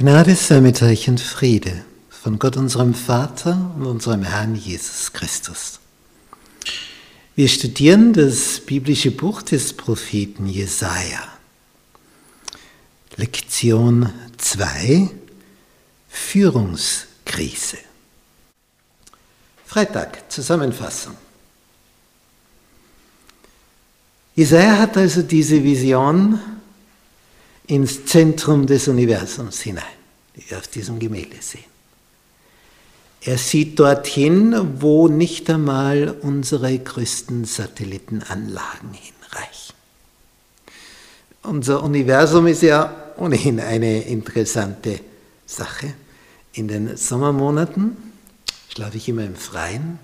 Gnade sei mit euch und Friede von Gott unserem Vater und unserem Herrn Jesus Christus. Wir studieren das biblische Buch des Propheten Jesaja. Lektion 2 Führungskrise. Freitag, Zusammenfassung. Jesaja hat also diese Vision ins Zentrum des Universums hinein, die wir auf diesem Gemälde sehen. Er sieht dorthin, wo nicht einmal unsere größten Satellitenanlagen hinreichen. Unser Universum ist ja ohnehin eine interessante Sache. In den Sommermonaten schlafe ich immer im Freien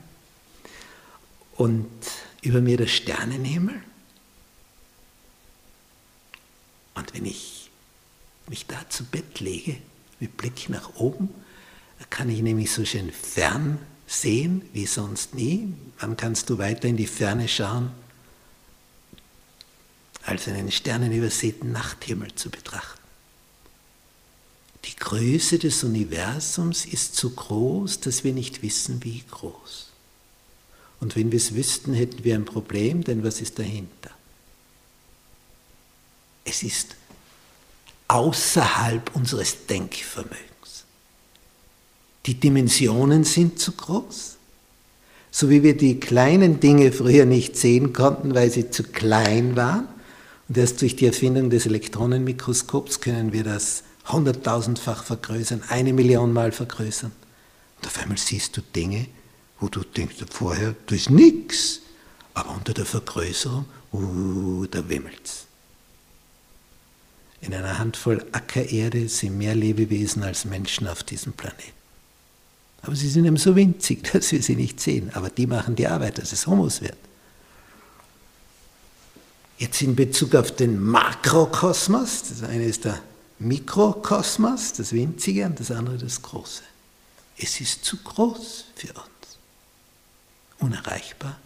und über mir der Sternenhimmel. Und wenn ich mich da zu Bett lege, mit Blick nach oben, kann ich nämlich so schön fern sehen wie sonst nie. Wann kannst du weiter in die Ferne schauen, als einen sternenübersäten Nachthimmel zu betrachten? Die Größe des Universums ist so groß, dass wir nicht wissen, wie groß. Und wenn wir es wüssten, hätten wir ein Problem, denn was ist dahinter? Es ist außerhalb unseres Denkvermögens. Die Dimensionen sind zu groß. So wie wir die kleinen Dinge früher nicht sehen konnten, weil sie zu klein waren. Und erst durch die Erfindung des Elektronenmikroskops können wir das hunderttausendfach vergrößern, eine Million Mal vergrößern. Und auf einmal siehst du Dinge, wo du denkst, vorher, da ist nichts. Aber unter der Vergrößerung, uh, da wimmelt's. In einer Handvoll Ackererde sind mehr Lebewesen als Menschen auf diesem Planeten. Aber sie sind eben so winzig, dass wir sie nicht sehen. Aber die machen die Arbeit, dass es Humus wird. Jetzt in Bezug auf den Makrokosmos, das eine ist der Mikrokosmos, das Winzige, und das andere das Große. Es ist zu groß für uns. Unerreichbar.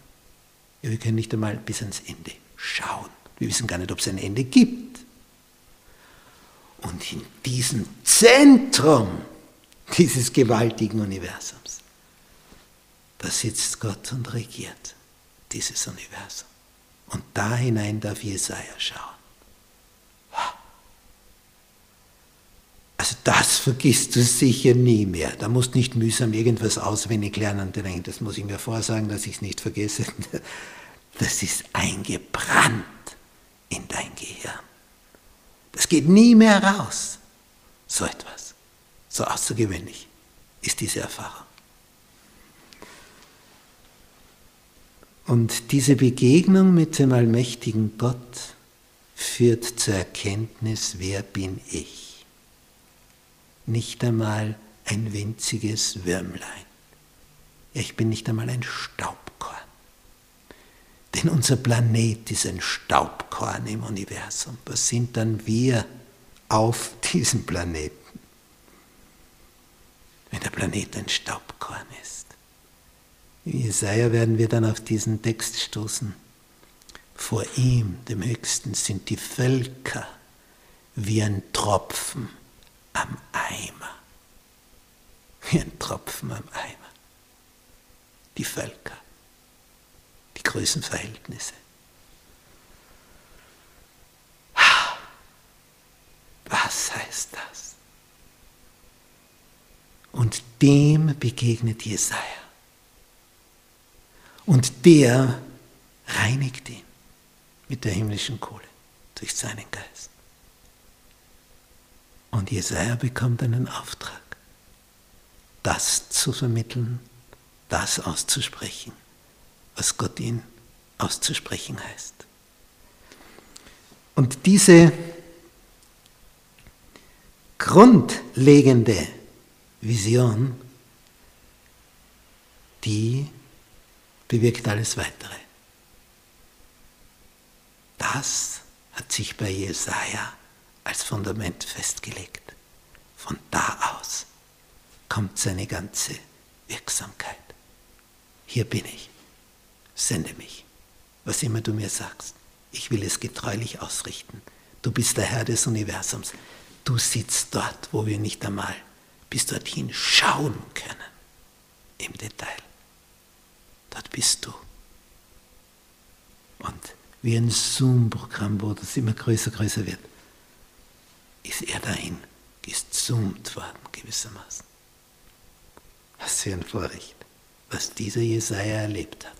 Ja, wir können nicht einmal bis ans Ende schauen. Wir wissen gar nicht, ob es ein Ende gibt. Und in diesem Zentrum dieses gewaltigen Universums, da sitzt Gott und regiert dieses Universum. Und da hinein darf Jesaja schauen. Also das vergisst du sicher nie mehr. Da musst nicht mühsam irgendwas auswendig lernen denken, das muss ich mir vorsagen, dass ich es nicht vergesse. Das ist eingebrannt in dein Gehirn. Das geht nie mehr raus. So etwas. So außergewöhnlich ist diese Erfahrung. Und diese Begegnung mit dem allmächtigen Gott führt zur Erkenntnis, wer bin ich? Nicht einmal ein winziges Würmlein. Ich bin nicht einmal ein Staubkorn. Denn unser Planet ist ein Staubkorn im Universum. Was sind dann wir auf diesem Planeten? Wenn der Planet ein Staubkorn ist. In Jesaja werden wir dann auf diesen Text stoßen. Vor ihm, dem Höchsten, sind die Völker wie ein Tropfen am Eimer. Wie ein Tropfen am Eimer. Die Völker Größenverhältnisse. Was heißt das? Und dem begegnet Jesaja. Und der reinigt ihn mit der himmlischen Kohle durch seinen Geist. Und Jesaja bekommt einen Auftrag, das zu vermitteln, das auszusprechen was Gott ihn auszusprechen heißt. Und diese grundlegende Vision, die bewirkt alles Weitere. Das hat sich bei Jesaja als Fundament festgelegt. Von da aus kommt seine ganze Wirksamkeit. Hier bin ich sende mich, was immer du mir sagst. Ich will es getreulich ausrichten. Du bist der Herr des Universums. du sitzt dort, wo wir nicht einmal bis dorthin schauen können, im Detail. Dort bist du. Und wie ein Zoom-Programm, wo das immer größer, größer wird, ist er dahin gezoomt worden, gewissermaßen. Was für ein Vorrecht, was dieser Jesaja erlebt hat.